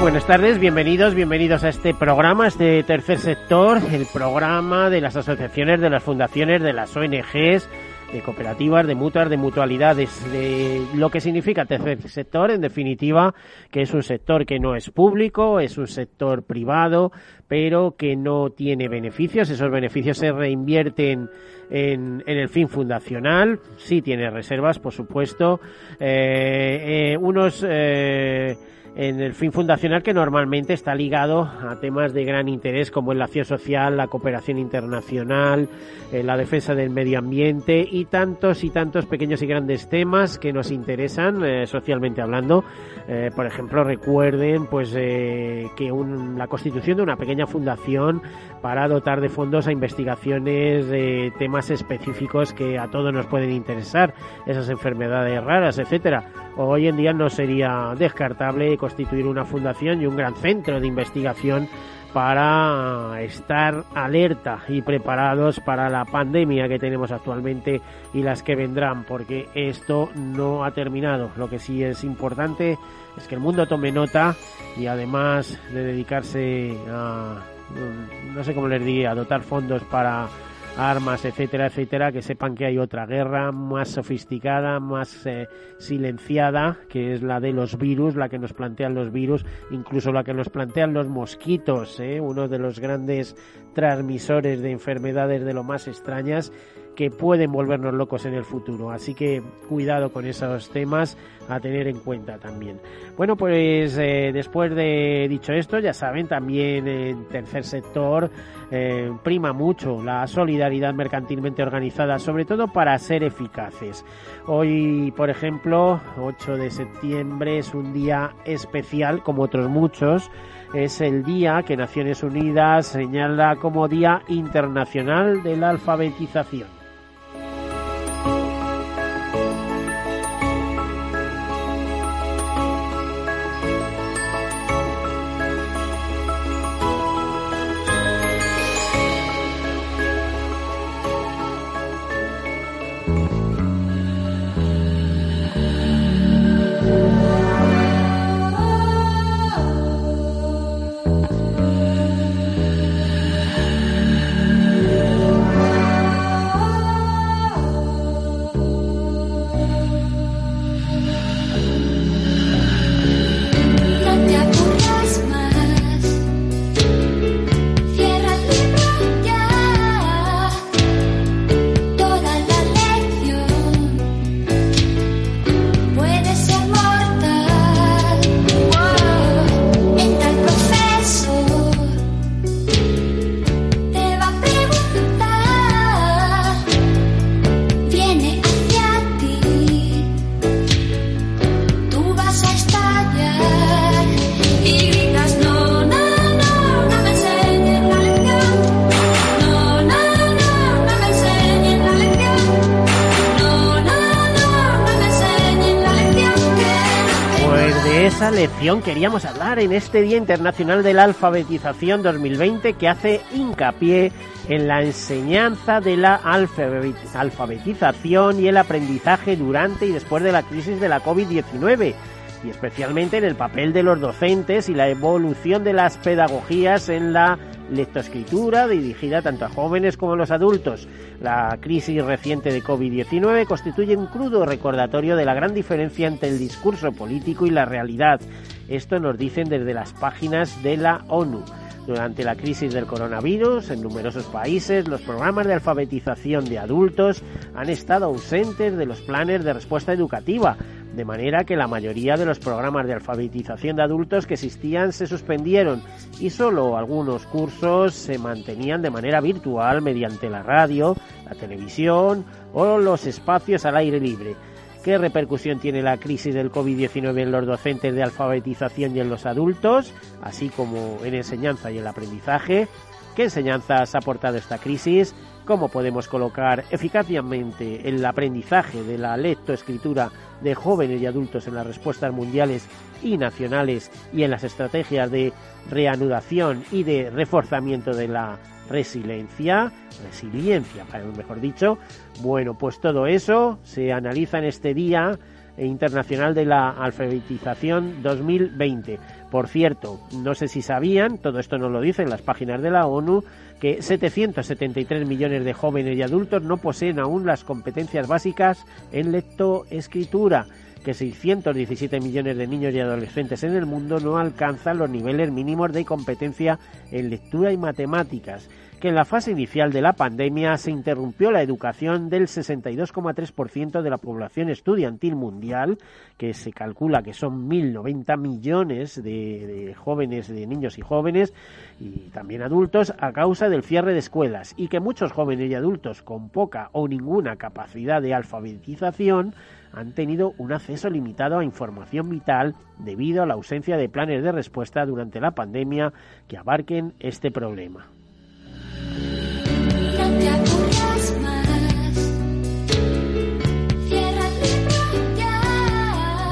Buenas tardes, bienvenidos, bienvenidos a este programa, este tercer sector, el programa de las asociaciones, de las fundaciones, de las ONGs, de cooperativas, de mutuas, de mutualidades, de lo que significa tercer sector, en definitiva, que es un sector que no es público, es un sector privado, pero que no tiene beneficios, esos beneficios se reinvierten en, en el fin fundacional, sí tiene reservas, por supuesto, eh, eh, unos... Eh, en el fin fundacional que normalmente está ligado a temas de gran interés como la acción social, la cooperación internacional, eh, la defensa del medio ambiente y tantos y tantos pequeños y grandes temas que nos interesan eh, socialmente hablando. Eh, por ejemplo, recuerden pues que un, la constitución de una pequeña fundación para dotar de fondos a investigaciones de temas específicos que a todos nos pueden interesar, esas enfermedades raras, etcétera. Hoy en día no sería descartable constituir una fundación y un gran centro de investigación para estar alerta y preparados para la pandemia que tenemos actualmente y las que vendrán, porque esto no ha terminado. Lo que sí es importante es que el mundo tome nota y además de dedicarse a, no sé cómo les diría, a dotar fondos para armas, etcétera, etcétera, que sepan que hay otra guerra más sofisticada, más eh, silenciada, que es la de los virus, la que nos plantean los virus, incluso la que nos plantean los mosquitos, ¿eh? uno de los grandes transmisores de enfermedades de lo más extrañas que pueden volvernos locos en el futuro. Así que cuidado con esos temas a tener en cuenta también. Bueno, pues eh, después de dicho esto, ya saben, también en tercer sector eh, prima mucho la solidaridad mercantilmente organizada, sobre todo para ser eficaces. Hoy, por ejemplo, 8 de septiembre es un día especial, como otros muchos. Es el día que Naciones Unidas señala como Día Internacional de la Alfabetización. Queríamos hablar en este Día Internacional de la Alfabetización 2020 que hace hincapié en la enseñanza de la alfabetización y el aprendizaje durante y después de la crisis de la COVID-19 y especialmente en el papel de los docentes y la evolución de las pedagogías en la lectoescritura dirigida tanto a jóvenes como a los adultos. La crisis reciente de COVID-19 constituye un crudo recordatorio de la gran diferencia entre el discurso político y la realidad. Esto nos dicen desde las páginas de la ONU. Durante la crisis del coronavirus, en numerosos países, los programas de alfabetización de adultos han estado ausentes de los planes de respuesta educativa, de manera que la mayoría de los programas de alfabetización de adultos que existían se suspendieron y solo algunos cursos se mantenían de manera virtual mediante la radio, la televisión o los espacios al aire libre. ¿Qué repercusión tiene la crisis del COVID-19 en los docentes de alfabetización y en los adultos, así como en enseñanza y el aprendizaje? ¿Qué enseñanzas ha aportado esta crisis? ¿Cómo podemos colocar eficazmente el aprendizaje de la lectoescritura de jóvenes y adultos en las respuestas mundiales y nacionales y en las estrategias de reanudación y de reforzamiento de la resiliencia, resiliencia, mejor dicho. Bueno, pues todo eso se analiza en este Día Internacional de la Alfabetización 2020. Por cierto, no sé si sabían, todo esto nos lo dicen las páginas de la ONU, que 773 millones de jóvenes y adultos no poseen aún las competencias básicas en lectoescritura que 617 millones de niños y adolescentes en el mundo no alcanzan los niveles mínimos de competencia en lectura y matemáticas que en la fase inicial de la pandemia se interrumpió la educación del 62,3% de la población estudiantil mundial, que se calcula que son 1.090 millones de, de, jóvenes, de niños y jóvenes, y también adultos, a causa del cierre de escuelas, y que muchos jóvenes y adultos con poca o ninguna capacidad de alfabetización han tenido un acceso limitado a información vital debido a la ausencia de planes de respuesta durante la pandemia que abarquen este problema.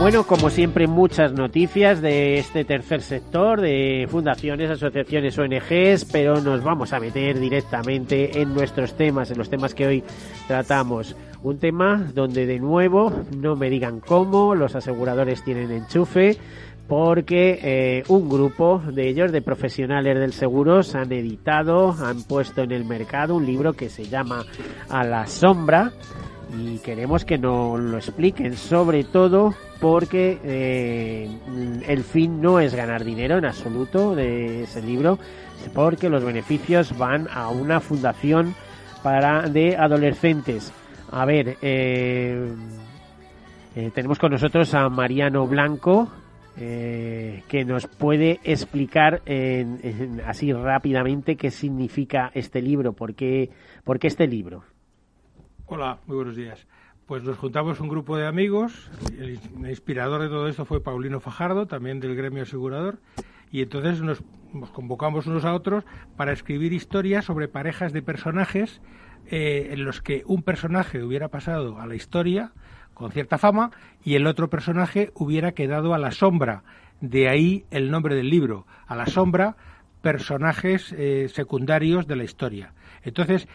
Bueno, como siempre, muchas noticias de este tercer sector, de fundaciones, asociaciones, ONGs, pero nos vamos a meter directamente en nuestros temas, en los temas que hoy tratamos. Un tema donde, de nuevo, no me digan cómo, los aseguradores tienen enchufe, porque eh, un grupo de ellos, de profesionales del seguro, han editado, han puesto en el mercado un libro que se llama A la sombra y queremos que nos lo expliquen, sobre todo porque eh, el fin no es ganar dinero en absoluto de ese libro, porque los beneficios van a una fundación para de adolescentes. A ver, eh, tenemos con nosotros a Mariano Blanco, eh, que nos puede explicar así rápidamente qué significa este libro, por qué, por qué este libro. Hola, muy buenos días. Pues nos juntamos un grupo de amigos, el inspirador de todo esto fue Paulino Fajardo, también del gremio asegurador, y entonces nos, nos convocamos unos a otros para escribir historias sobre parejas de personajes eh, en los que un personaje hubiera pasado a la historia con cierta fama y el otro personaje hubiera quedado a la sombra. De ahí el nombre del libro, a la sombra, personajes eh, secundarios de la historia. Entonces,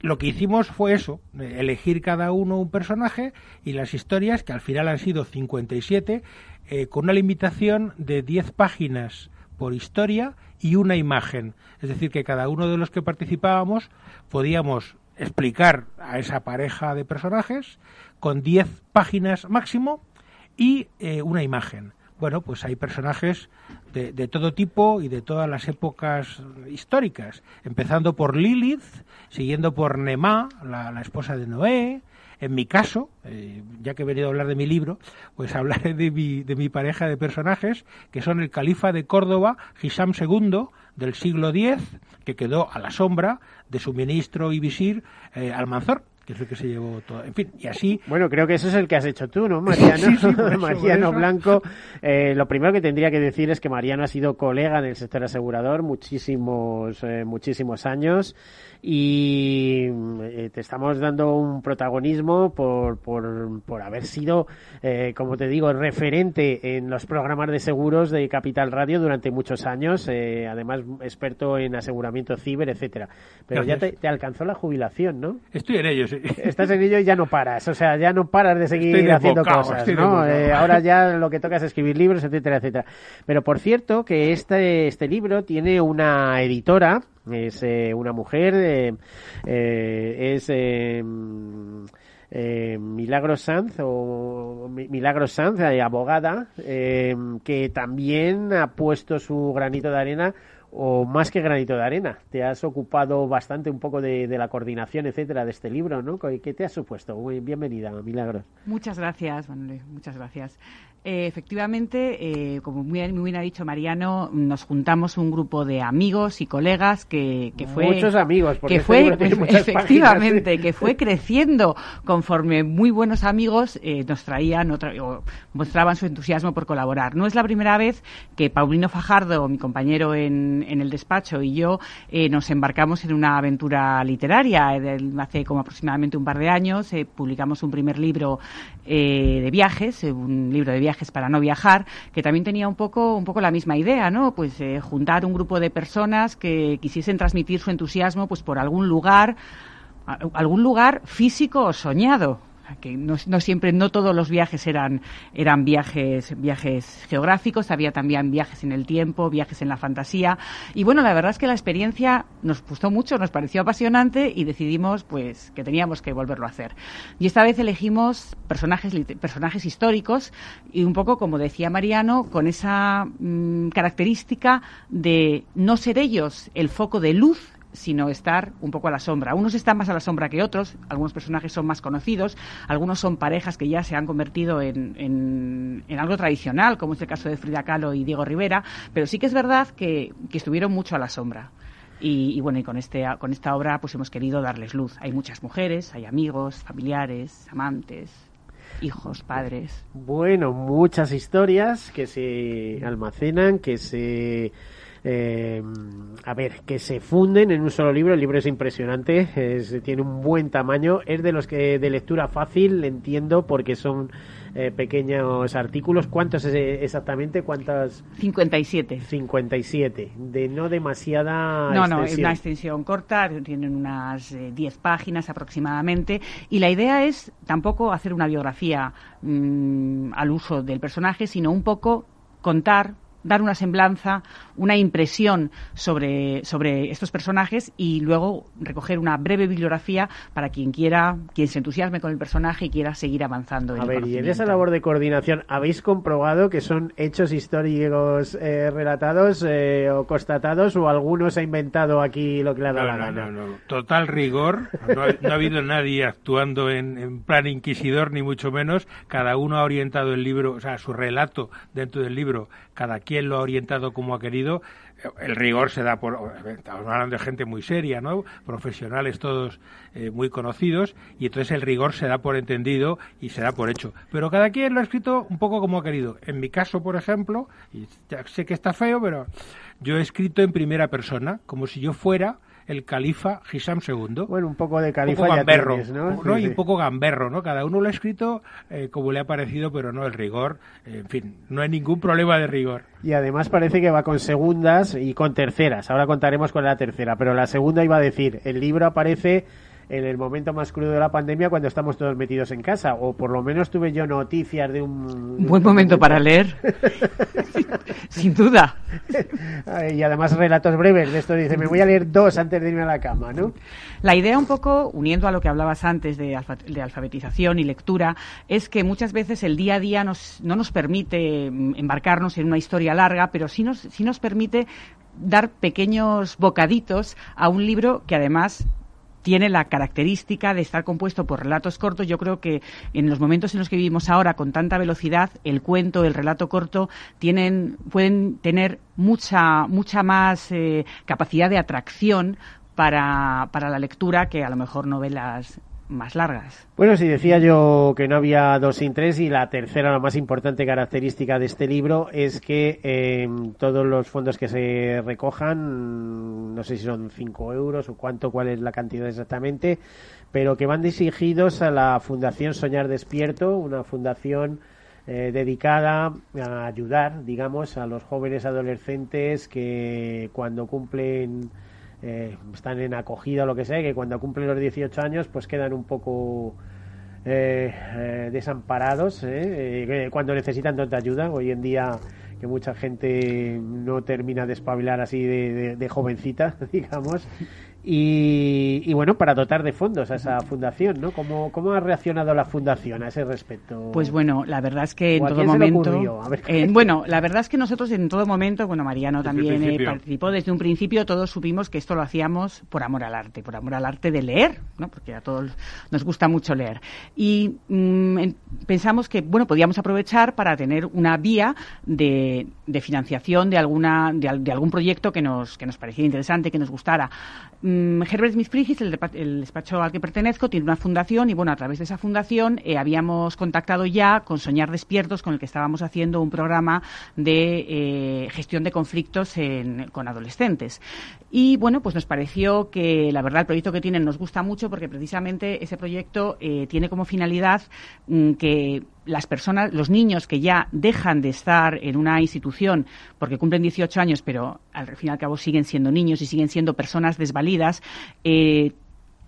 lo que hicimos fue eso, elegir cada uno un personaje y las historias, que al final han sido 57, eh, con una limitación de 10 páginas por historia y una imagen. Es decir, que cada uno de los que participábamos podíamos explicar a esa pareja de personajes con 10 páginas máximo y eh, una imagen. Bueno, pues hay personajes de, de, todo tipo y de todas las épocas históricas, empezando por Lilith, siguiendo por Nemá, la, esposa de Noé, en mi caso, eh, ya que he venido a hablar de mi libro, pues hablaré de mi, de mi pareja de personajes, que son el califa de Córdoba, Hisham II, del siglo X, que quedó a la sombra de su ministro y visir eh, Almanzor, que es el que se llevó todo. En fin, y así. Bueno, creo que eso es el que has hecho tú, ¿no, Mariano? Sí, sí, por eso, Mariano. Blanco. Eh, lo primero que tendría que decir es que Mariano ha sido colega del sector asegurador muchísimos, eh, muchísimos años y eh, te estamos dando un protagonismo por, por, por haber sido, como te digo, referente en los programas de seguros de Capital Radio durante muchos años, además experto en aseguramiento ciber, etcétera. Pero ya te alcanzó la jubilación, ¿no? Estoy en ello, sí. Estás en ello y ya no paras, o sea, ya no paras de seguir haciendo cosas, ¿no? Eh, ahora ya lo que toca es escribir libros, etcétera, etcétera. Pero por cierto, que este, este libro tiene una editora, es eh, una mujer, eh, es eh, Milagro Sanz o Mi- Milagro Sanz, eh, abogada, eh, que también ha puesto su granito de arena o más que granito de arena. Te has ocupado bastante un poco de, la coordinación, etcétera, de este libro, ¿no? ¿Qué te has supuesto? bienvenida, Milagros. Muchas gracias, Manuel, muchas gracias. Eh, efectivamente, eh, como muy, bien ha dicho Mariano, nos juntamos un grupo de amigos y colegas que, fue muchos amigos, que fue efectivamente que fue creciendo conforme muy buenos amigos eh, nos traían o mostraban su entusiasmo por colaborar. No es la primera vez que Paulino Fajardo, mi compañero en, en el despacho, y yo nos embarcamos en una aventura literaria. Hace como aproximadamente un par de años publicamos un primer libro de viajes, un libro de viajes para no viajar, que también tenía un poco, un poco la misma idea, ¿no? Pues eh, juntar un grupo de personas que quisiesen transmitir su entusiasmo pues por algún lugar, algún lugar físico o soñado que no, siempre, no todos los viajes eran, eran viajes, viajes geográficos, había también viajes en el tiempo, viajes en la fantasía. Y bueno, la verdad es que la experiencia nos gustó mucho, nos pareció apasionante y decidimos pues que teníamos que volverlo a hacer. Y esta vez elegimos personajes, personajes históricos y un poco, como decía Mariano, con esa mm, característica de no ser ellos el foco de luz sino estar un poco a la sombra. Unos están más a la sombra que otros, algunos personajes son más conocidos, algunos son parejas que ya se han convertido en, en, algo tradicional, como es el caso de Frida Kahlo y Diego Rivera, pero sí que es verdad que, estuvieron mucho a la sombra. Y, bueno, y con, este, con esta obra pues hemos querido darles luz. Hay muchas mujeres, hay amigos, familiares, amantes, hijos, padres. Bueno, muchas historias que se almacenan, que se eh, a ver, que se funden en un solo libro. El libro es impresionante, tiene un buen tamaño, es de los que de lectura fácil, entiendo, porque son eh, pequeños artículos. ¿Cuántos exactamente? ¿Cuántas? 57. 57, de no demasiada No, no, es una extensión corta, tienen unas 10 eh, páginas aproximadamente, y la idea es tampoco hacer una biografía mm, al uso del personaje, sino un poco contar dar una semblanza, una impresión sobre, sobre estos personajes y luego recoger una breve bibliografía para quien quiera, quien se entusiasme con el personaje y quiera seguir avanzando. En A ver, y en esa labor de coordinación, ¿habéis comprobado que son hechos históricos eh, relatados eh, o constatados o algunos ha inventado aquí lo que le ha dado la gana? No, no, total rigor. No ha, habido nadie actuando en, en plan inquisidor, ni mucho menos. Cada uno ha orientado el libro, o sea, su relato dentro del libro, cada quien lo ha orientado como ha querido. El rigor se da por. Estamos hablando de gente muy seria, ¿no? Profesionales todos eh, muy conocidos, y entonces el rigor se da por entendido y se da por hecho. Pero cada quien lo ha escrito un poco como ha querido. En mi caso, por ejemplo, y sé que está feo, pero yo he escrito en primera persona, como si yo fuera el califa Hisam II. Bueno, un poco de califa gamberro, ¿no? Y un poco gamberro, ¿no? Cada uno lo ha escrito eh, como le ha parecido, pero no el rigor. en fin, no hay ningún problema de rigor. Y además parece que va con segundas y con terceras. Ahora contaremos con la tercera, pero la segunda iba a decir, el libro aparece en el momento más crudo de la pandemia cuando estamos todos metidos en casa. O por lo menos tuve yo noticias de un... buen momento para leer. Sin duda. y además relatos breves de esto. Dice, me voy a leer dos antes de irme a la cama, ¿no? La idea un poco, uniendo a lo que hablabas antes de, de alfabetización y lectura, es que muchas veces el día a día nos, no nos permite mm, embarcarnos en una historia larga, pero sí nos, sí nos permite dar pequeños bocaditos a un libro que además tiene la característica de estar compuesto por relatos cortos. Yo creo que en los momentos en los que vivimos ahora con tanta velocidad, el cuento, el relato corto tienen, pueden tener mucha, mucha más eh, capacidad de atracción para, para la lectura que a lo mejor novelas más largas. Bueno, si decía yo que no había dos sin tres y la tercera, la más importante característica de este libro es que eh, todos los fondos que se recojan, no sé si son cinco euros o cuánto, cuál es la cantidad exactamente, pero que van dirigidos a la Fundación Soñar Despierto, una fundación eh, dedicada a ayudar, digamos, a los jóvenes adolescentes que cuando cumplen eh, están en acogida o lo que sea, que cuando cumplen los 18 años pues quedan un poco eh, eh, desamparados cuando necesitan tanta ayuda. Hoy en día que mucha gente no termina de espabilar así de, de jovencita, digamos, Y, bueno, para dotar de fondos a esa fundación, ¿no? ¿Cómo, ¿Cómo ha reaccionado la fundación a ese respecto? Pues bueno, la verdad es que en todo momento... Eh, bueno, la verdad es que nosotros en todo momento, bueno, Mariano también eh, participó desde un principio, todos supimos que esto lo hacíamos por amor al arte, por amor al arte de leer, ¿no? Porque a todos nos gusta mucho leer. Y mm, pensamos que, bueno, podíamos aprovechar para tener una vía de, financiación de alguna de, algún proyecto que nos, que nos pareciera interesante, que nos gustara. Mm, Herbert Smith Frigis, el, despacho al que pertenezco, tiene una fundación y bueno, a través de esa fundación eh, habíamos contactado ya con Soñar Despiertos, con el que estábamos haciendo un programa de eh, gestión de conflictos con adolescentes. Y bueno, pues nos pareció que la verdad el proyecto que tienen nos gusta mucho porque precisamente ese proyecto eh, tiene como finalidad mm, que las personas, los niños que ya dejan de estar en una institución porque cumplen 18 años, pero al fin y al cabo siguen siendo niños y siguen siendo personas desvalidas, eh,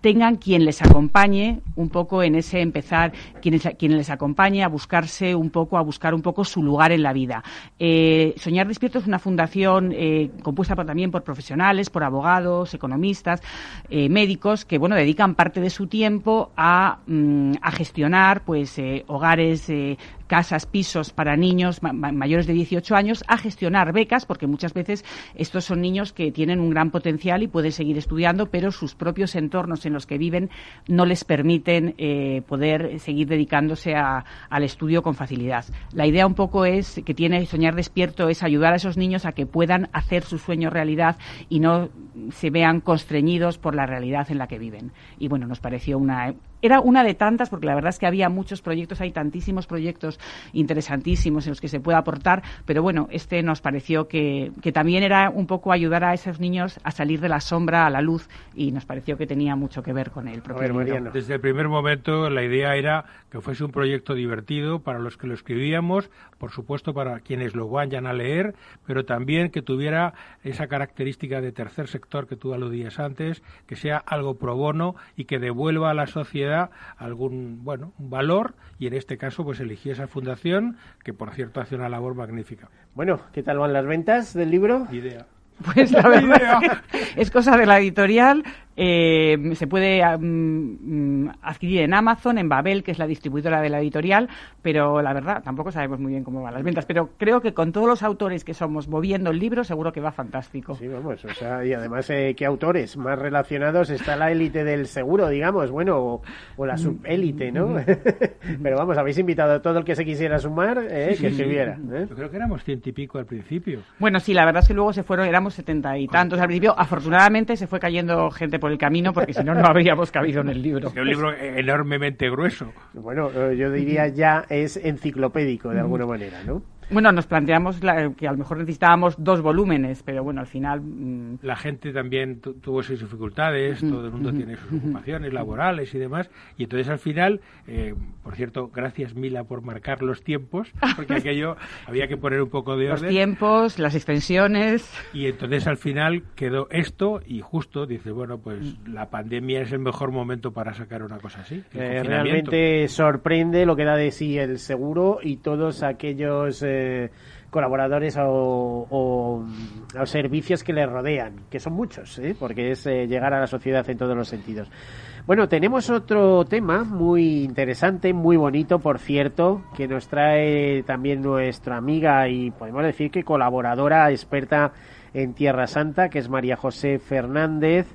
tengan quien les acompañe un poco en ese empezar, quien, les acompañe a buscarse un poco, a buscar un poco su lugar en la vida. Eh, Soñar Despierto es una fundación eh, compuesta también por profesionales, por abogados, economistas, médicos, que bueno, dedican parte de su tiempo a, mm, a gestionar pues hogares casas, pisos para niños mayores de 18 años, a gestionar becas, porque muchas veces estos son niños que tienen un gran potencial y pueden seguir estudiando, pero sus propios entornos en los que viven no les permiten eh, poder seguir dedicándose al estudio con facilidad. La idea un poco es que tiene Soñar Despierto es ayudar a esos niños a que puedan hacer su sueño realidad y no se vean constreñidos por la realidad en la que viven. Y bueno, nos pareció una era una de tantas, porque la verdad es que había muchos proyectos, hay tantísimos proyectos interesantísimos en los que se puede aportar, pero bueno, este nos pareció que, que también era un poco ayudar a esos niños a salir de la sombra a la luz y nos pareció que tenía mucho que ver con el propio Desde el primer momento la idea era que fuese un proyecto divertido para los que lo escribíamos, por supuesto para quienes lo vayan a leer, pero también que tuviera esa característica de tercer sector que tú aludías antes, que sea algo pro bono y que devuelva a la sociedad algún, bueno, un valor y en este caso pues elegí esa fundación que por cierto hace una labor magnífica. Bueno, ¿qué tal van las ventas del libro? Idea. Pues la verdad es cosa de la editorial. Eh, se puede mm, adquirir en Amazon, en Babel, que es la distribuidora de la editorial, pero la verdad tampoco sabemos muy bien cómo van las ventas. Pero creo que con todos los autores que somos moviendo el libro, seguro que va fantástico. Sí, vamos, o sea, y además, eh, ¿qué autores más relacionados está la élite del seguro, digamos? Bueno, o, la subélite, ¿no? Mm. pero vamos, habéis invitado a todo el que se quisiera sumar, eh, que escribiera. ¿eh? Yo creo que éramos ciento y pico al principio. Bueno, sí, la verdad es que luego se fueron, éramos setenta y tantos al principio. Afortunadamente se fue cayendo gente por el camino porque si no, no habríamos cabido en el libro. Es un libro enormemente grueso. Bueno, eh, yo diría ya es enciclopédico de alguna manera, ¿no? Bueno, nos planteamos que a lo mejor necesitábamos dos volúmenes, pero bueno, al final... Mm, la gente también tuvo sus dificultades, todo el mundo tiene sus ocupaciones laborales y demás, y entonces al final, eh, por cierto, gracias Mila por marcar los tiempos, porque aquello había que poner un poco de orden. Los tiempos, las extensiones... Y entonces al final quedó esto y justo dice, bueno, pues mm. la pandemia es el mejor momento para sacar una cosa así. Eh, realmente sorprende lo que da de sí el seguro y todos aquellos... Eh, colaboradores o, servicios que le rodean, que son muchos, ¿eh? porque es eh, llegar a la sociedad en todos los sentidos. Bueno, tenemos otro tema muy interesante, muy bonito, por cierto, que nos trae también nuestra amiga y podemos decir que colaboradora experta en Tierra Santa, que es María José Fernández.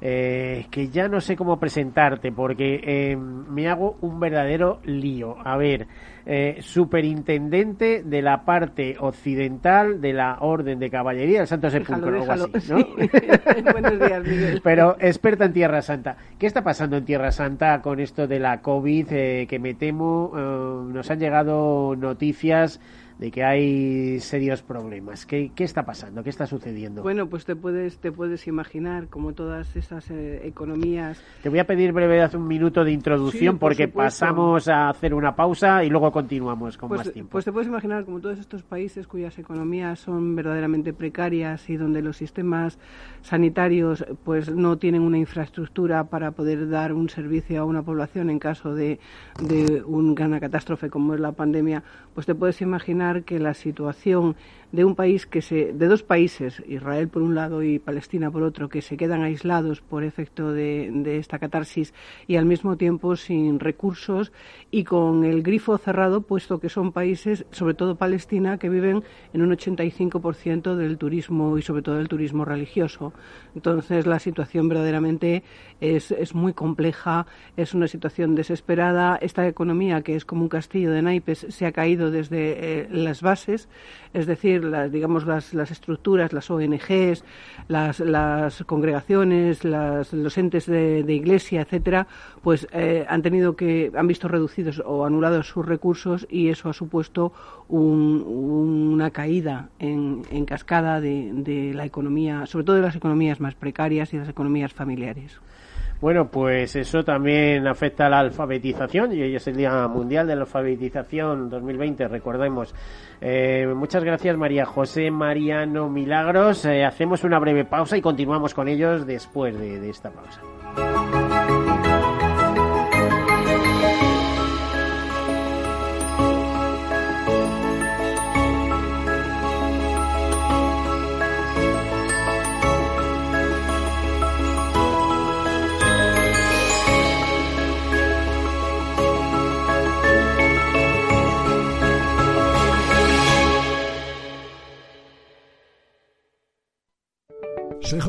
Eh, que ya no sé cómo presentarte porque eh, me hago un verdadero lío. A ver, eh, superintendente de la parte occidental de la Orden de Caballería del Santo Sepulcro, algo así, ¿no? Buenos días, Miguel. Pero experta en Tierra Santa. ¿Qué está pasando en Tierra Santa con esto de la COVID? que me temo, nos han llegado noticias de que hay serios problemas. ¿Qué, ¿Qué, está pasando? ¿Qué está sucediendo? Bueno, pues te puedes, te puedes imaginar como todas esas eh, economías. Te voy a pedir brevedad un minuto de introducción porque pasamos a hacer una pausa y luego continuamos con pues, más tiempo. Pues te puedes imaginar como todos estos países cuyas economías son verdaderamente precarias y donde los sistemas sanitarios pues no tienen una infraestructura para poder dar un servicio a una población en caso de, de una catástrofe como es la pandemia, pues te puedes imaginar que la situación de un país que se, de dos países, Israel por un lado y Palestina por otro, que se quedan aislados por efecto de, de esta catarsis y al mismo tiempo sin recursos y con el grifo cerrado, puesto que son países, sobre todo Palestina, que viven en un 85% del turismo y sobre todo del turismo religioso. Entonces la situación verdaderamente es, es muy compleja, es una situación desesperada. Esta economía, que es como un castillo de naipes, se ha caído desde eh, las bases, es decir, las, digamos las, las estructuras, las ONGs, las, las congregaciones, las, los entes de, de iglesia, etcétera, pues eh, han tenido que han visto reducidos o anulados sus recursos y eso ha supuesto un, una caída en, cascada de, de la economía, sobre todo de las economías más precarias y las economías familiares. Bueno, pues eso también afecta a la alfabetización y hoy es el Día Mundial de la Alfabetización 2020, recordemos. Eh, muchas gracias María José Mariano Milagros. Eh, hacemos una breve pausa y continuamos con ellos después de, de esta pausa.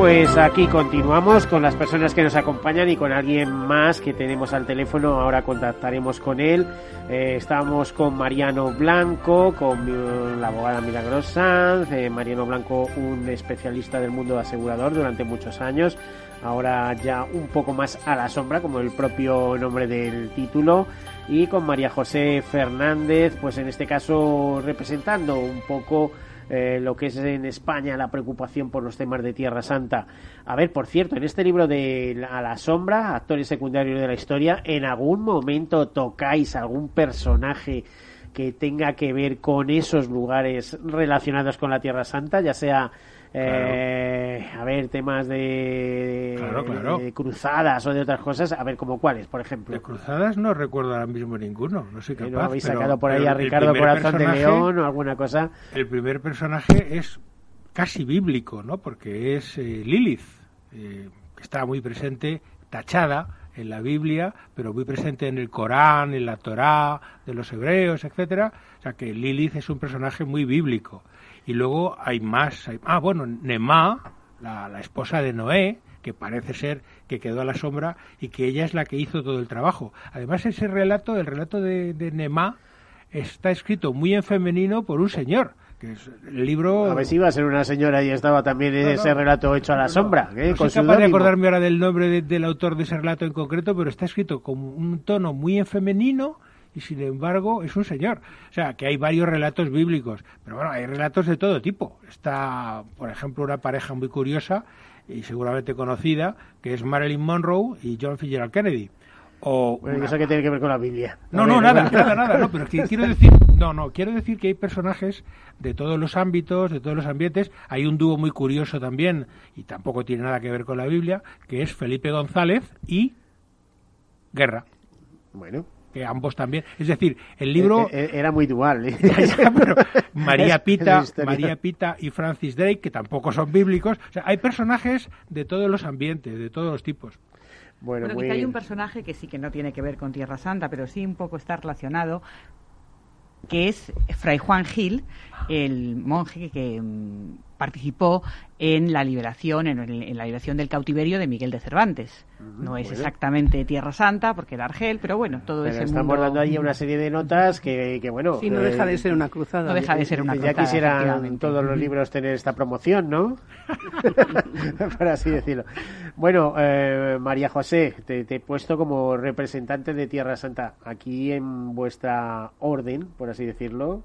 Pues aquí continuamos con las personas que nos acompañan y con alguien más que tenemos al teléfono. Ahora contactaremos con él. Eh, estamos con Mariano Blanco, con la abogada Milagros Sanz. Eh, Mariano Blanco, un especialista del mundo asegurador durante muchos años. Ahora ya un poco más a la sombra, como el propio nombre del título. Y con María José Fernández, pues en este caso representando un poco eh, lo que es en España la preocupación por los temas de Tierra Santa. A ver, por cierto, en este libro de A la sombra, actores secundarios de la historia, ¿en algún momento tocáis algún personaje que tenga que ver con esos lugares relacionados con la Tierra Santa, ya sea eh, a ver, temas de, cruzadas o de otras cosas, a ver, como cuáles, por ejemplo. De cruzadas no recuerdo ahora mismo ninguno, no sé capaz. ¿No habéis sacado por ahí a Ricardo Corazón de León o alguna cosa? El primer personaje es casi bíblico, ¿no? Porque es eh, Lilith, eh, que está muy presente, tachada en la Biblia, pero muy presente en el Corán, en la Torá de los hebreos, etcétera. O sea que Lilith es un personaje muy bíblico. Y luego hay más. ah, bueno, Nemá, la, esposa de Noé, que parece ser que quedó a la sombra y que ella es la que hizo todo el trabajo. Además, ese relato, el relato de, de Nemá, está escrito muy en femenino por un señor. Que es el libro. A ver si iba a ser una señora y estaba también ese relato hecho a la sombra. ¿eh? No soy capaz de acordarme ahora del nombre del autor de ese relato en concreto, pero está escrito con un tono muy en femenino y sin embargo es un señor. O sea, que hay varios relatos bíblicos, pero bueno, hay relatos de todo tipo. Está, por ejemplo, una pareja muy curiosa y seguramente conocida, que es Marilyn Monroe y John Fitzgerald Kennedy. O bueno, eso que tiene que ver con la Biblia. No, no, nada, nada, nada, no, pero quiero decir, no, no, quiero decir que hay personajes de todos los ámbitos, de todos los ambientes. Hay un dúo muy curioso también, y tampoco tiene nada que ver con la Biblia, que es Felipe González y Guerra. Bueno, que ambos también. Es decir, el libro... E, e, era muy dual. ¿eh? María Pita, María Pita y Francis Drake, que tampoco son bíblicos. O sea, hay personajes de todos los ambientes, de todos los tipos. Bueno, bueno hay un personaje que sí que no tiene que ver con Tierra Santa, pero sí un poco está relacionado, que es Fray Juan Gil, el monje que mm, participó en la liberación, en, la liberación del cautiverio de Miguel de Cervantes. no es exactamente Tierra Santa, porque era Argel, pero bueno, todo pero ese estamos dando ahí una serie de notas que, bueno... Sí, no deja de ser una cruzada. No deja de ser una cruzada, Ya quisieran todos los libros tener esta promoción, ¿no? Por así decirlo. Bueno, eh, María José, te, te he puesto como representante de Tierra Santa. Aquí en vuestra orden, por así decirlo,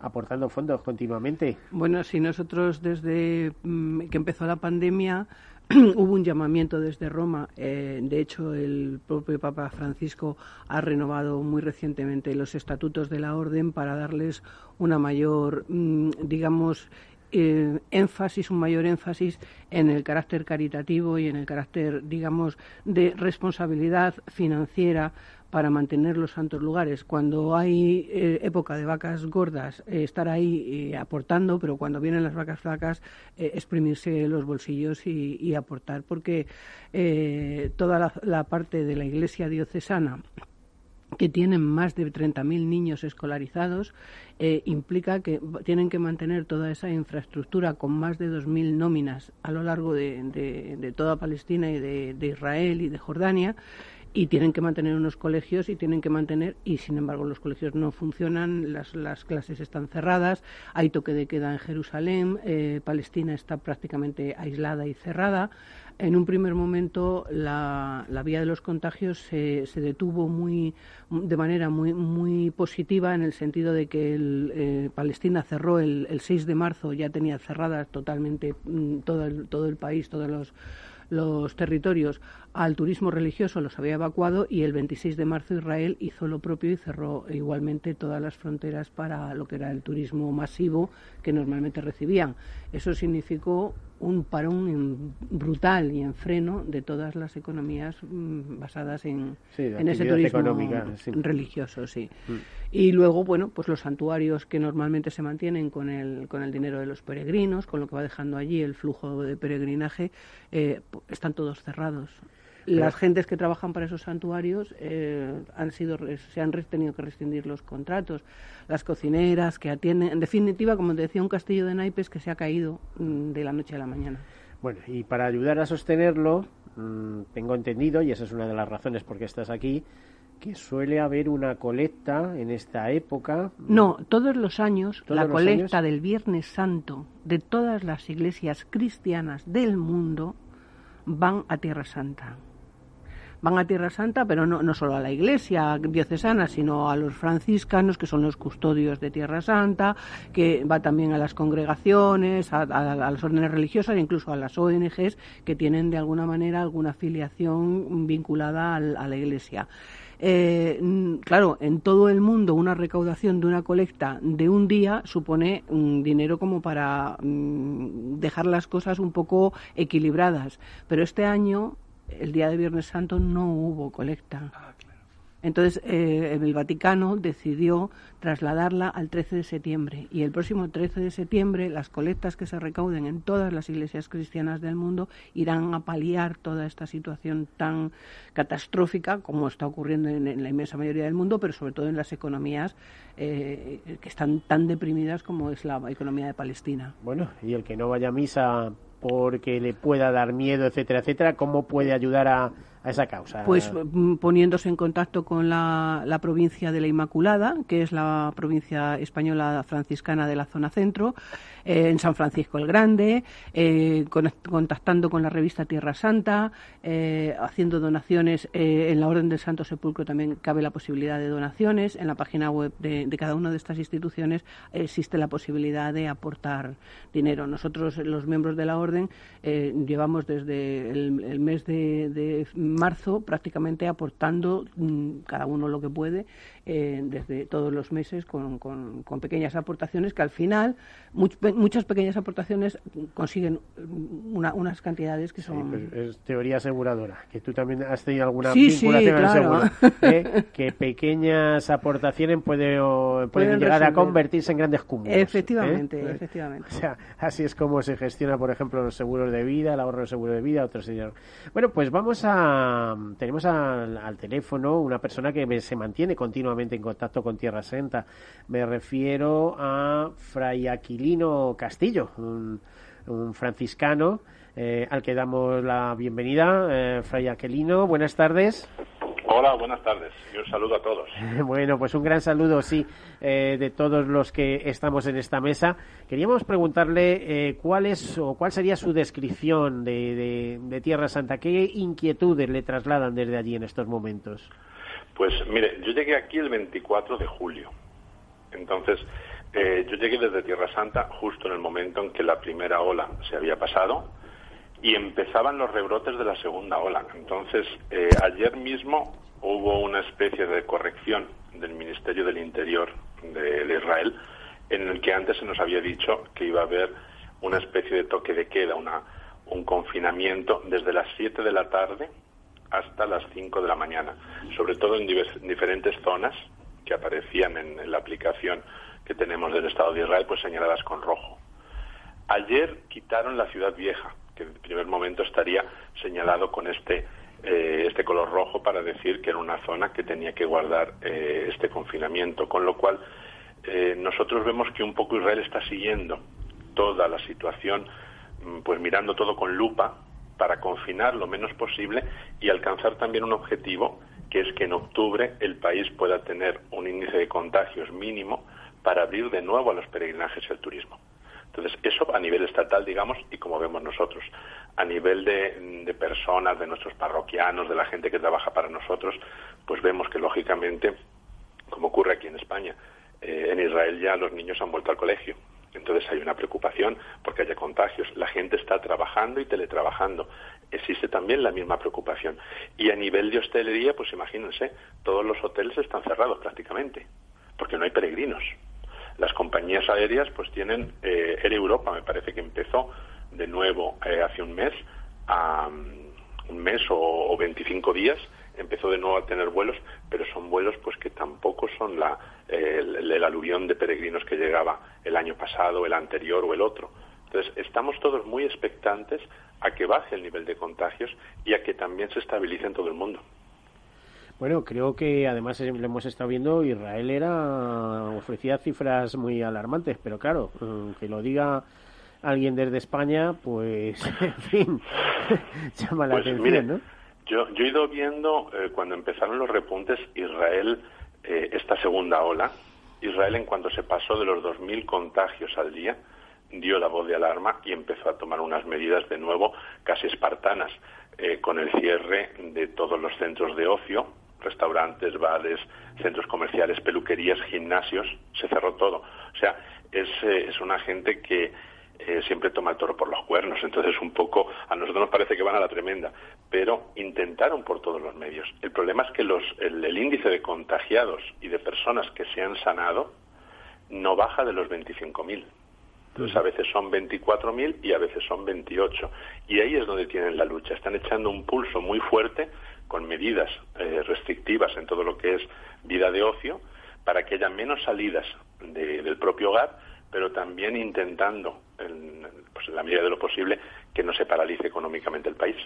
aportando fondos continuamente. Bueno, si nosotros desde mm, que empezó la pandemia hubo un llamamiento desde Roma. Eh, de hecho, el propio Papa Francisco ha renovado muy recientemente los estatutos de la Orden para darles una mayor, mm, digamos, eh, énfasis, un mayor énfasis en el carácter caritativo y en el carácter, digamos, de responsabilidad financiera para mantener los santos lugares. Cuando hay eh, época de vacas gordas, eh, estar ahí aportando, pero cuando vienen las vacas flacas, exprimirse los bolsillos y, aportar, porque toda la, parte de la iglesia diocesana que tienen más de 30.000 niños escolarizados, implica que tienen que mantener toda esa infraestructura con más de 2.000 nóminas a lo largo de, toda Palestina y de Israel y de Jordania y tienen que mantener unos colegios y tienen que mantener y sin embargo los colegios no funcionan las, las clases están cerradas hay toque de queda en Jerusalén eh, Palestina está prácticamente aislada y cerrada en un primer momento la, vía de los contagios se, se, detuvo muy de manera muy muy positiva en el sentido de que el, eh, Palestina cerró el, el 6 de marzo ya tenía cerradas totalmente mm, todo el, todo el país todos los los territorios al turismo religioso los había evacuado y el 26 de marzo Israel hizo lo propio y cerró igualmente todas las fronteras para lo que era el turismo masivo que normalmente recibían. Eso significó un parón brutal y en freno de todas las economías mm, basadas en, ese turismo religioso, sí. Mm. Y luego, bueno, pues los santuarios que normalmente se mantienen con el, con el dinero de los peregrinos, con lo que va dejando allí el flujo de peregrinaje, eh, están todos cerrados las gentes que trabajan para esos santuarios eh, han sido se han tenido que rescindir los contratos. Las cocineras que atienden en definitiva como te decía un castillo de naipes que se ha caído mm, de la noche a la mañana. Bueno y para ayudar a sostenerlo mm, tengo entendido y esa es una de las razones por qué estás aquí que suele haber una colecta en esta época. No, todos los años la colecta del Viernes Santo de todas las iglesias cristianas del mundo van a Tierra Santa van a Tierra Santa, pero no, no solo a la iglesia diocesana, sino a los franciscanos, que son los custodios de Tierra Santa, que va también a las congregaciones, a, las órdenes religiosas, incluso a las ONGs que tienen de alguna manera alguna afiliación vinculada a la iglesia. Eh, claro, en todo el mundo una recaudación de una colecta de un día supone un dinero como para mm, dejar las cosas un poco equilibradas. Pero este año el día de Viernes Santo no hubo colecta. Ah, Entonces, eh, el Vaticano decidió trasladarla al 13 de septiembre y el próximo 13 de septiembre las colectas que se recauden en todas las iglesias cristianas del mundo irán a paliar toda esta situación tan catastrófica como está ocurriendo en, la inmensa mayoría del mundo, pero sobre todo en las economías eh, que están tan deprimidas como es la economía de Palestina. Bueno, y el que no vaya a misa porque le pueda dar miedo, etcétera, etcétera, ¿cómo puede ayudar a, a esa causa? Pues mm, poniéndose en contacto con la, la, provincia de la Inmaculada, que es la provincia española franciscana de la zona centro, eh, en San Francisco el Grande, eh, contactando con la revista Tierra Santa, eh, haciendo donaciones. en la Orden del Santo Sepulcro también cabe la posibilidad de donaciones. En la página web de, cada una de estas instituciones existe la posibilidad de aportar dinero. Nosotros, los miembros de la Orden, llevamos desde el, mes de marzo prácticamente aportando mm, cada uno lo que puede eh, desde todos los meses con, con, pequeñas aportaciones que al final muchas pequeñas aportaciones consiguen unas cantidades que son pues es teoría aseguradora que tú también has tenido alguna vinculación seguro ¿eh? que pequeñas aportaciones pueden, pueden llegar a convertirse en grandes cúmulos ¿eh? efectivamente efectivamente. O sea así es como se gestiona por ejemplo los seguros de vida el ahorro de seguro de vida otros bueno pues vamos a tenemos al, al teléfono una persona que se mantiene continuamente en contacto con Tierra Santa. Me refiero a Fray Aquilino Castillo, un, franciscano eh, al que damos la bienvenida. Eh, Fray Aquilino, buenas tardes. Hola, buenas tardes y un saludo a todos. bueno, pues un gran saludo, sí, eh, de todos los que estamos en esta mesa. Queríamos preguntarle cuál es o cuál sería su descripción de, de Tierra Santa. ¿Qué inquietudes le trasladan desde allí en estos momentos? Pues mire, yo llegué aquí el 24 de julio. Entonces, eh, yo llegué desde Tierra Santa justo en el momento en que la primera ola se había pasado y empezaban los rebrotes de la segunda ola. Entonces, eh, ayer mismo hubo una especie de corrección del Ministerio del Interior de, Israel en el que antes se nos había dicho que iba a haber una especie de toque de queda, una, un confinamiento desde las 7 de la tarde hasta las 5 de la mañana, sobre todo en, diferentes zonas que aparecían en, la aplicación que tenemos del Estado de Israel, pues señaladas con rojo. Ayer quitaron la ciudad vieja, que en primer momento estaría señalado con este, eh, este color rojo para decir que era una zona que tenía que guardar eh, este confinamiento, con lo cual eh, nosotros vemos que un poco Israel está siguiendo toda la situación, mm, pues mirando todo con lupa para confinar lo menos posible y alcanzar también un objetivo que es que en octubre el país pueda tener un índice de contagios mínimo para abrir de nuevo a los peregrinajes y al turismo. Entonces, eso a nivel estatal, digamos, y como vemos nosotros, a nivel de, personas, de nuestros parroquianos, de la gente que trabaja para nosotros, pues vemos que, lógicamente, como ocurre aquí en España, eh, en Israel ya los niños han vuelto al colegio. Entonces hay una preocupación porque haya contagios. La gente está trabajando y teletrabajando. Existe también la misma preocupación. Y a nivel de hostelería, pues imagínense, todos los hoteles están cerrados prácticamente, porque no hay peregrinos. Las compañías aéreas pues tienen, eh, Air Europa me parece que empezó de nuevo eh, hace un mes, mm, un mes o, o 25 días, empezó de nuevo a tener vuelos, pero son vuelos pues que tampoco son la, el, el, aluvión de peregrinos que llegaba el año pasado, el anterior o el otro. Entonces, estamos todos muy expectantes a que baje el nivel de contagios y a que también se estabilice en todo el mundo. Bueno, creo que además lo hemos estado viendo, Israel era ofrecía cifras muy alarmantes, pero claro, mm, que lo diga alguien desde España, pues, en fin, llama la pues, atención, ¿no? Yo, yo he ido viendo eh, cuando empezaron los repuntes, Israel, eh, esta segunda ola, Israel en cuanto se pasó de los 2.000 contagios al día, dio la voz de alarma y empezó a tomar unas medidas de nuevo casi espartanas, eh, con el cierre de todos los centros de ocio, restaurantes, bares, centros comerciales, peluquerías, gimnasios, se cerró todo. O sea, es, es una gente que eh, siempre toma el toro por los cuernos. Entonces, un poco, a nosotros nos parece que van a la tremenda, pero intentaron por todos los medios. El problema es que los, el, el índice de contagiados y de personas que se han sanado no baja de los 25.000. Entonces, a veces son 24.000 y a veces son 28. Y ahí es donde tienen la lucha. Están echando un pulso muy fuerte con medidas eh, restrictivas en todo lo que es vida de ocio para que haya menos salidas de, del propio hogar pero también intentando, en, pues en la medida de lo posible, que no se paralice económicamente el país.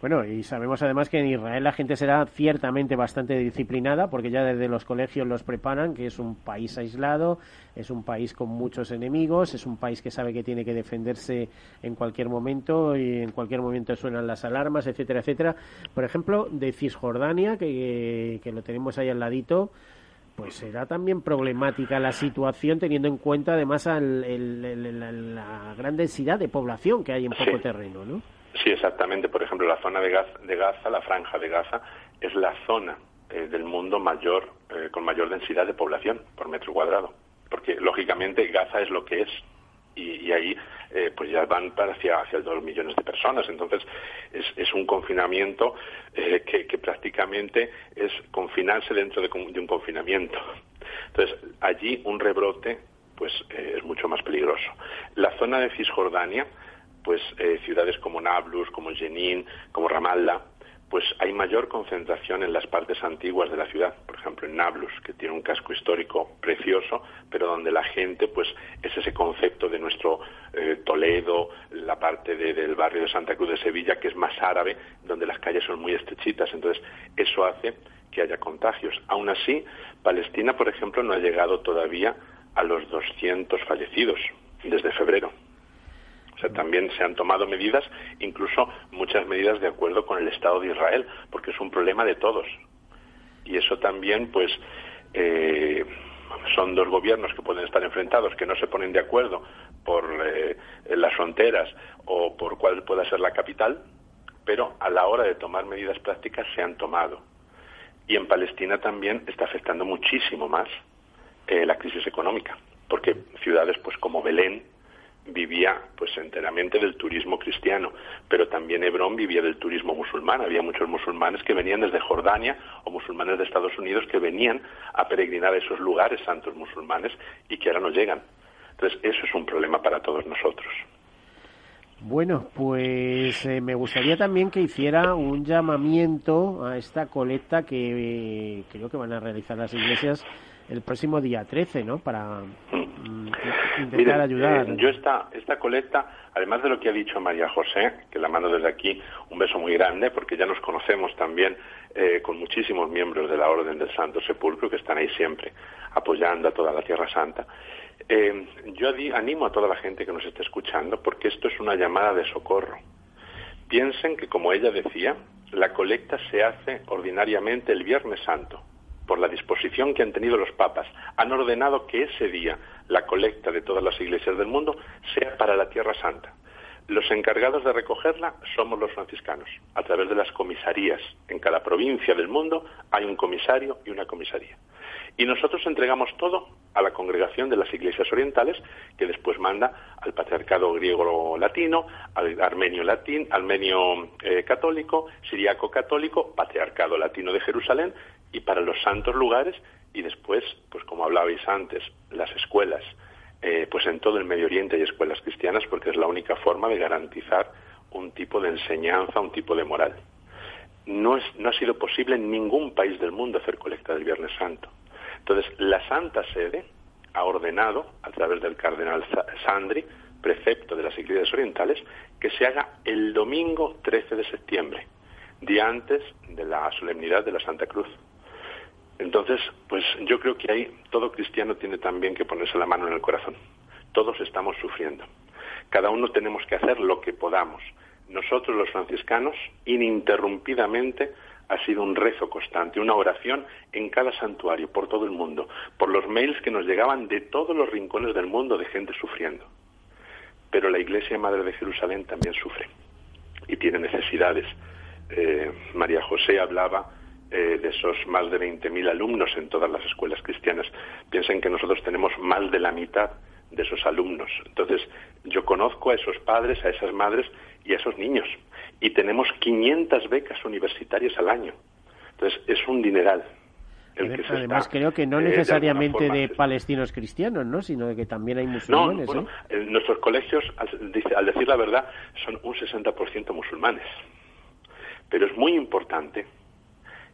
Bueno, y sabemos además que en Israel la gente será ciertamente bastante disciplinada, porque ya desde los colegios los preparan, que es un país aislado, es un país con muchos enemigos, es un país que sabe que tiene que defenderse en cualquier momento y en cualquier momento suenan las alarmas, etcétera, etcétera. Por ejemplo, de Cisjordania, que, que lo tenemos ahí al ladito, pues será también problemática la situación teniendo en cuenta además el, el, la gran densidad de población que hay en poco terreno, ¿no? Sí, exactamente. Por ejemplo, la zona de Gaza, de Gaza la franja de Gaza, es la zona eh, del mundo mayor eh, con mayor densidad de población por metro cuadrado, porque lógicamente Gaza es lo que es y, y ahí eh, pues ya van para hacia, hacia dos millones de personas. Entonces es, es un confinamiento eh, que, que, prácticamente es confinarse dentro de, de, un confinamiento. Entonces allí un rebrote pues eh, es mucho más peligroso. La zona de Cisjordania, pues eh, ciudades como Nablus, como Jenin, como Ramallah, pues hay mayor concentración en las partes antiguas de la ciudad, por ejemplo en Nablus, que tiene un casco histórico precioso, pero donde la gente, pues es ese concepto de nuestro eh, Toledo, la parte de, del barrio de Santa Cruz de Sevilla, que es más árabe, donde las calles son muy estrechitas, entonces eso hace que haya contagios. Aún así, Palestina, por ejemplo, no ha llegado todavía a los 200 fallecidos desde febrero sea, también se han tomado medidas, incluso muchas medidas de acuerdo con el Estado de Israel, porque es un problema de todos. Y eso también, pues, eh, son dos gobiernos que pueden estar enfrentados, que no se ponen de acuerdo por eh, las fronteras o por cuál pueda ser la capital, pero a la hora de tomar medidas prácticas se han tomado. Y en Palestina también está afectando muchísimo más eh, la crisis económica, porque ciudades pues como Belén, vivía pues enteramente del turismo cristiano, pero también Hebrón vivía del turismo musulmán. Había muchos musulmanes que venían desde Jordania o musulmanes de Estados Unidos que venían a peregrinar a esos lugares santos musulmanes y que ahora no llegan. Entonces, eso es un problema para todos nosotros. Bueno, pues eh, me gustaría también que hiciera un llamamiento a esta colecta que eh, creo que van a realizar las iglesias el próximo día 13, ¿no? Para mm, intentar Miren, ayudar. Eh, yo esta, esta colecta, además de lo que ha dicho María José, que la mando desde aquí un beso muy grande, porque ya nos conocemos también eh, con muchísimos miembros de la Orden del Santo Sepulcro que están ahí siempre apoyando a toda la Tierra Santa. Eh, yo animo a toda la gente que nos esté escuchando porque esto es una llamada de socorro. Piensen que, como ella decía, la colecta se hace ordinariamente el Viernes Santo, por la disposición que han tenido los papas. Han ordenado que ese día la colecta de todas las iglesias del mundo sea para la Tierra Santa. Los encargados de recogerla somos los franciscanos. A través de las comisarías en cada provincia del mundo hay un comisario y una comisaría. Y nosotros entregamos todo a la congregación de las iglesias orientales, que después manda al patriarcado griego-latino, al armenio latín, armenio eh, católico, siriaco católico, patriarcado latino de Jerusalén, y para los santos lugares, y después, pues como hablabais antes, las escuelas. Eh, pues en todo el Medio Oriente hay escuelas cristianas porque es la única forma de garantizar un tipo de enseñanza, un tipo de moral. No, es, no ha sido posible en ningún país del mundo hacer colecta del Viernes Santo. Entonces, la Santa Sede ha ordenado, a través del cardenal Sandri, prefecto de las iglesias orientales, que se haga el domingo 13 de septiembre, día antes de la solemnidad de la Santa Cruz. Entonces, pues yo creo que ahí todo cristiano tiene también que ponerse la mano en el corazón. Todos estamos sufriendo. Cada uno tenemos que hacer lo que podamos. Nosotros los franciscanos, ininterrumpidamente, ha sido un rezo constante, una oración en cada santuario, por todo el mundo, por los mails que nos llegaban de todos los rincones del mundo de gente sufriendo. Pero la Iglesia Madre de Jerusalén también sufre y tiene necesidades. Eh, María José hablaba eh, de esos más de 20.000 alumnos en todas las escuelas cristianas. Piensen que nosotros tenemos más de la mitad de esos alumnos. Entonces, yo conozco a esos padres, a esas madres y a esos niños y tenemos 500 becas universitarias al año. Entonces, es un dineral. El que Además, creo que no eh, necesariamente de, palestinos cristianos, ¿no? Sino de que también hay musulmanes. No, ¿eh? nuestros colegios, al, decir la verdad, son un 60% musulmanes. Pero es muy importante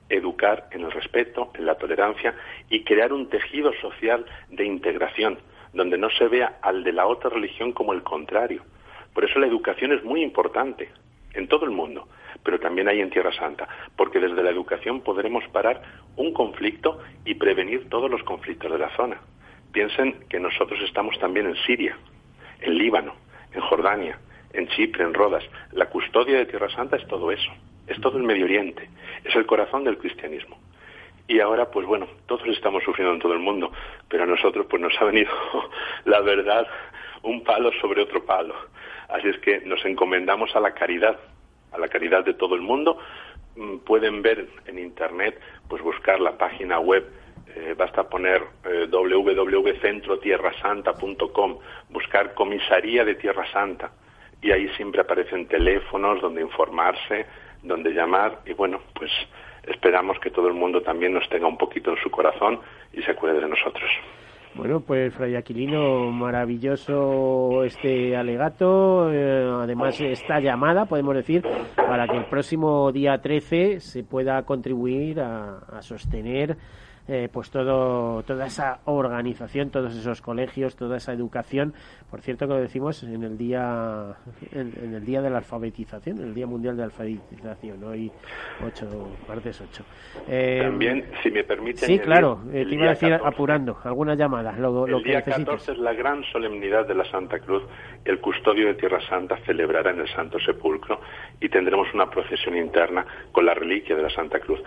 educar en el respeto, en la tolerancia y crear un tejido social de integración, donde no se vea al de la otra religión como el contrario. Por eso la educación es muy importante en todo el mundo, pero también hay en Tierra Santa, porque desde la educación podremos parar un conflicto y prevenir todos los conflictos de la zona. Piensen que nosotros estamos también en Siria, en Líbano, en Jordania, en Chipre, en Rodas. La custodia de Tierra Santa es todo eso, es todo el Medio Oriente, es el corazón del cristianismo. Y ahora, pues bueno, todos estamos sufriendo en todo el mundo, pero a nosotros pues nos ha venido la verdad un palo sobre otro palo. Así es que nos encomendamos a la caridad, a la caridad de todo el mundo. Mm, pueden ver en internet, pues buscar la página web eh, basta poner eh, www.centrotierrasanta.com, buscar Comisaría de Tierra Santa y ahí siempre aparecen teléfonos donde informarse, donde llamar y bueno, pues esperamos que todo el mundo también nos tenga un poquito en su corazón y se acuerde de nosotros. Bueno, pues Fray Aquilino, maravilloso este alegato, eh, además esta llamada, podemos decir, para que el próximo día 13 se pueda contribuir a sostener eh, pues todo, toda esa organización, todos esos colegios, toda esa educación. Por cierto, que lo decimos en el día en, el día de la alfabetización, el Día Mundial de Alfabetización, hoy 8, martes 8. Eh, También, si me permite. Sí, claro, eh, te iba a decir apurando, alguna llamada. Lo, el día 14 es la gran solemnidad de la Santa Cruz. El custodio de Tierra Santa celebrará en el Santo Sepulcro y tendremos una procesión interna con la reliquia de la Santa Cruz.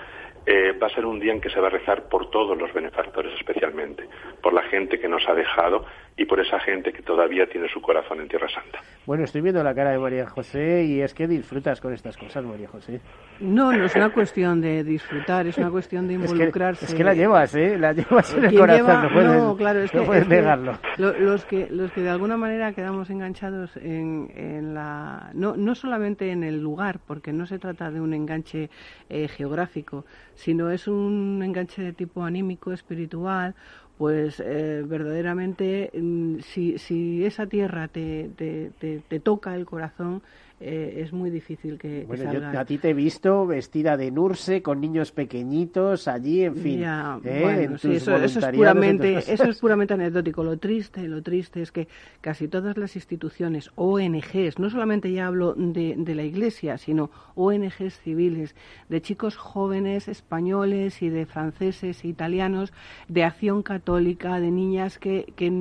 Eh, va a ser un día en que se va a rezar por todos los benefactores especialmente, por la gente que nos ha dejado y por esa gente que todavía tiene su corazón en Tierra Santa. Bueno, estoy viendo la cara de María José y es que disfrutas con estas cosas, María José. No, no es una cuestión de disfrutar, es una cuestión de involucrarse. Es que, la llevas, ¿eh? La llevas en el corazón, no puedes, claro, es que, negarlo. los, que, los que de alguna manera quedamos enganchados en, en la... No, no solamente en el lugar, porque no se trata de un enganche eh, geográfico, sino es un enganche de tipo anímico, espiritual, pues eh, verdaderamente mm, si, si esa tierra te, te, te, toca el corazón, eh, es muy difícil que, bueno, Yo a ti te he visto vestida de Nurse con niños pequeñitos allí, en fin. ¿eh? eso, es puramente, eso es puramente anecdótico. Lo triste, lo triste es que casi todas las instituciones, ONGs, no solamente ya hablo de, de la Iglesia, sino ONGs civiles, de chicos jóvenes españoles y de franceses e italianos, de acción católica, de niñas que, que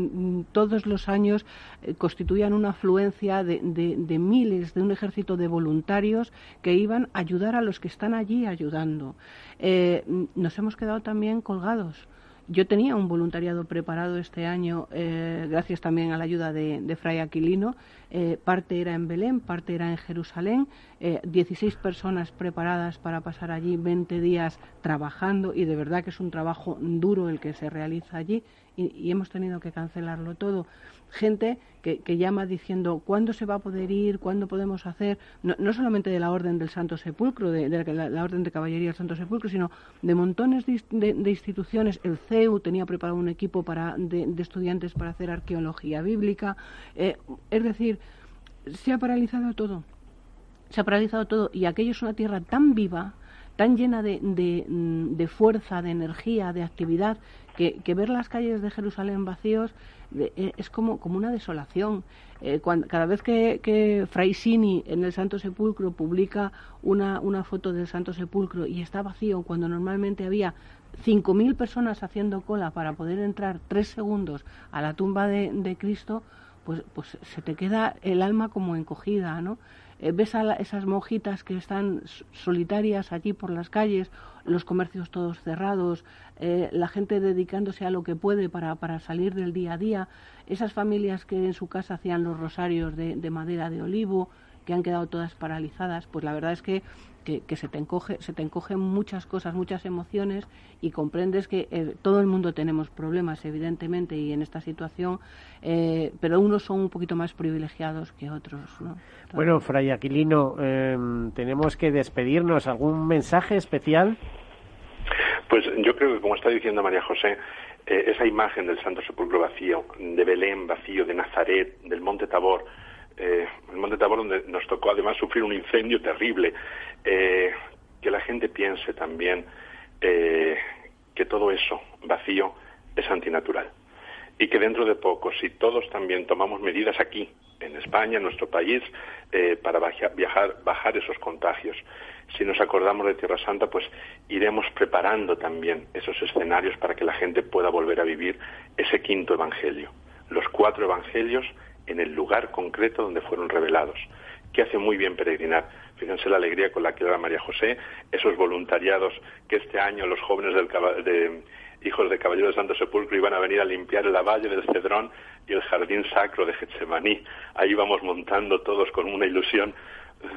todos los años eh, constituían una afluencia de, de, de miles, de ejército de voluntarios que iban a ayudar a los que están allí ayudando. Eh, nos hemos quedado también colgados. Yo tenía un voluntariado preparado este año, eh, gracias también a la ayuda de, Fray Aquilino. Eh, parte era en Belén, parte era en Jerusalén. 16 personas preparadas para pasar allí 20 días trabajando y de verdad que es un trabajo duro el que se realiza allí y hemos tenido que cancelarlo todo gente que, llama diciendo cuándo se va a poder ir, cuándo podemos hacer, no, solamente de la Orden del Santo Sepulcro, de, la, Orden de Caballería del Santo Sepulcro, sino de montones de, instituciones. El CEU tenía preparado un equipo para, de, estudiantes para hacer arqueología bíblica. Eh, es decir, se ha paralizado todo. Se ha paralizado todo y aquello es una tierra tan viva, tan llena de, de, fuerza, de energía, de actividad, que, que, ver las calles de Jerusalén vacíos eh, es como, como una desolación. Eh, cada vez que, que Fraisini en el Santo Sepulcro publica una, una foto del Santo Sepulcro y está vacío, cuando normalmente había 5.000 personas haciendo cola para poder entrar tres segundos a la tumba de, de Cristo, pues, pues se te queda el alma como encogida, ¿no? Eh, ves a esas monjitas que están solitarias allí por las calles, los comercios todos cerrados, eh, la gente dedicándose a lo que puede para, para, salir del día a día, esas familias que en su casa hacían los rosarios de madera de olivo, que han quedado todas paralizadas, pues la verdad es que que, se te encoge, se te encogen muchas cosas, muchas emociones y comprendes que eh, todo el mundo tenemos problemas, evidentemente, y en esta situación, eh, pero unos son un poquito más privilegiados que otros. Bueno, Fray Aquilino, em, tenemos que despedirnos. ¿Algún mensaje especial? Pues yo creo que, como está diciendo María José, eh, esa imagen del Santo Sepulcro vacío, de Belén vacío, de Nazaret, del Monte Tabor, eh, el Monte Tabor donde nos tocó además sufrir un incendio terrible, eh, que la gente piense también eh, que todo eso vacío es antinatural. Y que dentro de poco, si todos también tomamos medidas aquí, en España, en nuestro país, eh, para viajar, bajar esos contagios, si nos acordamos de Tierra Santa, pues iremos preparando también esos escenarios para que la gente pueda volver a vivir ese quinto evangelio, los cuatro evangelios en el lugar concreto donde fueron revelados, que hace muy bien peregrinar. Fíjense la alegría con la que era María José, esos voluntariados que este año los jóvenes del, de hijos de Caballero de Santo Sepulcro iban a venir a limpiar la valle del Cedrón y el jardín sacro de Getsemaní. Ahí vamos montando todos con una ilusión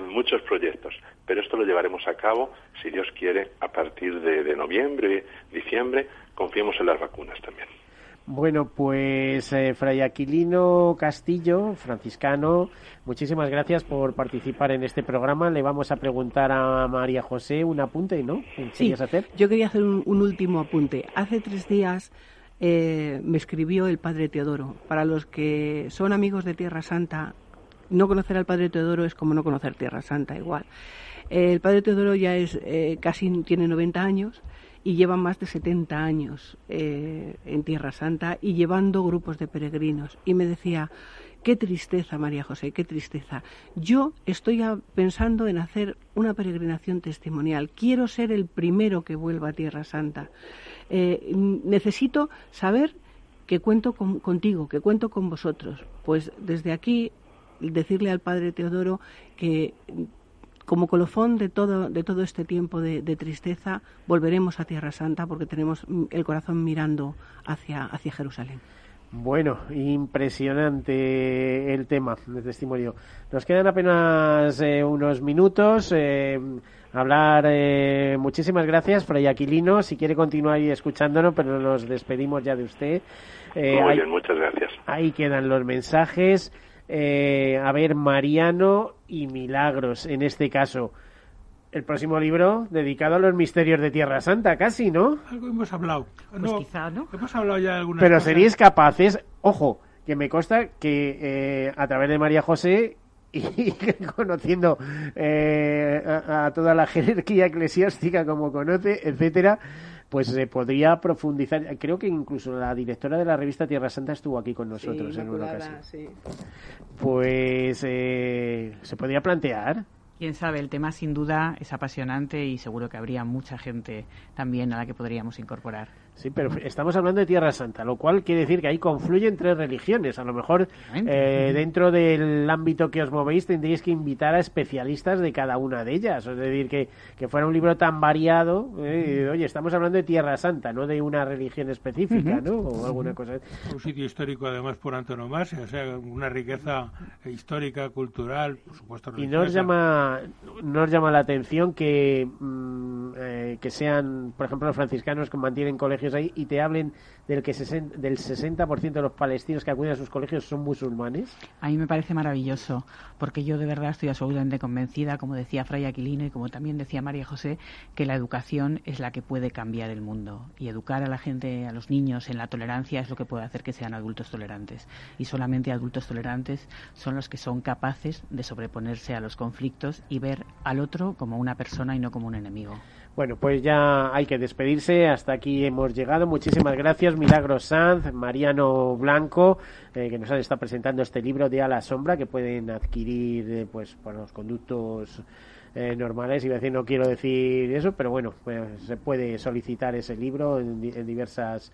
muchos proyectos, pero esto lo llevaremos a cabo, si Dios quiere, a partir de, de noviembre, diciembre. Confiemos en las vacunas también. Bueno, pues eh, Fray Aquilino Castillo, franciscano, muchísimas gracias por participar en este programa. Le vamos a preguntar a María José un apunte, ¿no? Sí, hacer? yo quería hacer un, último apunte. Hace tres días eh, me escribió el padre Teodoro. Para los que son amigos de Tierra Santa, no conocer al padre Teodoro es como no conocer Tierra Santa, igual. el padre Teodoro ya es eh, casi tiene 90 años y llevan más de 70 años eh, en Tierra Santa y llevando grupos de peregrinos. Y me decía, qué tristeza, María José, qué tristeza. Yo estoy pensando en hacer una peregrinación testimonial. Quiero ser el primero que vuelva a Tierra Santa. Eh, necesito saber que cuento contigo, que cuento con vosotros. Pues desde aquí decirle al Padre Teodoro que como colofón de todo, de todo este tiempo de, tristeza, volveremos a Tierra Santa porque tenemos el corazón mirando hacia, hacia Jerusalén. Bueno, impresionante el tema de testimonio. Nos quedan apenas eh, unos minutos. Eh, hablar. Eh, muchísimas gracias, Fray Aquilino. Si quiere continuar ahí escuchándonos, pero nos despedimos ya de usted. Muy bien, muchas gracias. Ahí quedan los mensajes. Eh, a ver, Mariano y Milagros, en este caso. El próximo libro dedicado a los misterios de Tierra Santa, casi, ¿no? Algo hemos hablado. Pues quizá, ¿no? Hemos hablado ya de algunas Pero seríais capaces, ojo, que me consta que eh, a través de María José y conociendo eh, a, a, toda la jerarquía eclesiástica como conoce, etcétera, pues se podría profundizar. Creo que incluso la directora de la revista Tierra Santa estuvo aquí con nosotros en una ocasión. Pues eh, se podría plantear. Quién sabe, el tema sin duda es apasionante y seguro que habría mucha gente también a la que podríamos incorporar. Sí, pero estamos hablando de Tierra Santa, lo cual quiere decir que ahí confluyen tres religiones. A lo mejor eh, dentro del ámbito que os movéis tendríais que invitar a especialistas de cada una de ellas. Es decir, que, que fuera un libro tan variado. Eh, oye, estamos hablando de Tierra Santa, no de una religión específica, ¿no? O alguna cosa. Un sitio histórico, además, por antonomasia, o sea, una riqueza histórica, cultural, por supuesto. Y nos llama, nos llama la atención que, mm, eh, que sean, por ejemplo, los franciscanos que mantienen colegios ahí y te hablen del que del 60% de los palestinos que acuden a sus colegios son musulmanes? A mí me parece maravilloso, porque yo de verdad estoy absolutamente convencida, como decía Fray Aquilino y como también decía María José, que la educación es la que puede cambiar el mundo. Y educar a la gente, a los niños en la tolerancia es lo que puede hacer que sean adultos tolerantes. Y solamente adultos tolerantes son los que son capaces de sobreponerse a los conflictos y ver al otro como una persona y no como un enemigo. Bueno, pues ya hay que despedirse. Hasta aquí hemos llegado. Muchísimas gracias, Milagros Sanz, Mariano Blanco, eh, que nos han estado presentando este libro de A la Sombra, que pueden adquirir eh, pues por los conductos eh, normales. Iba a decir, no quiero decir eso, pero bueno, pues se puede solicitar ese libro en diversas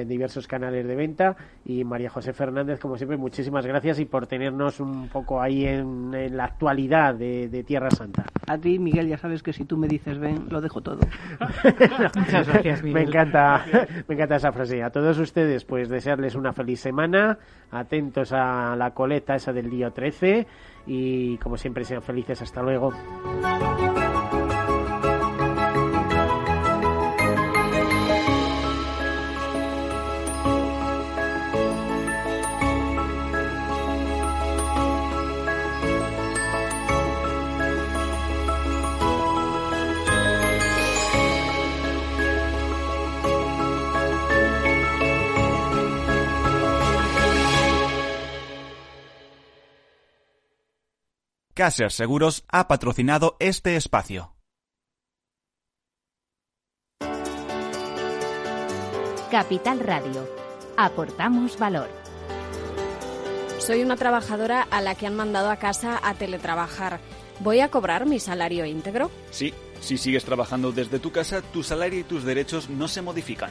en diversos canales de venta. Y María José Fernández, como siempre, muchísimas gracias y por tenernos un poco ahí en, la actualidad de, Tierra Santa. A ti, Miguel, ya sabes que si tú me dices ven, lo dejo todo. Muchas gracias, Me encanta, me encanta esa frase. A todos ustedes, pues desearles una feliz semana, atentos a la coleta esa del día 13 y como siempre sean felices. Hasta luego. Caser Seguros ha patrocinado este espacio. Capital Radio. Aportamos valor. Soy una trabajadora a la que han mandado a casa a teletrabajar. ¿Voy a cobrar mi salario íntegro? Sí, si sigues trabajando desde tu casa, tu salario y tus derechos no se modifican.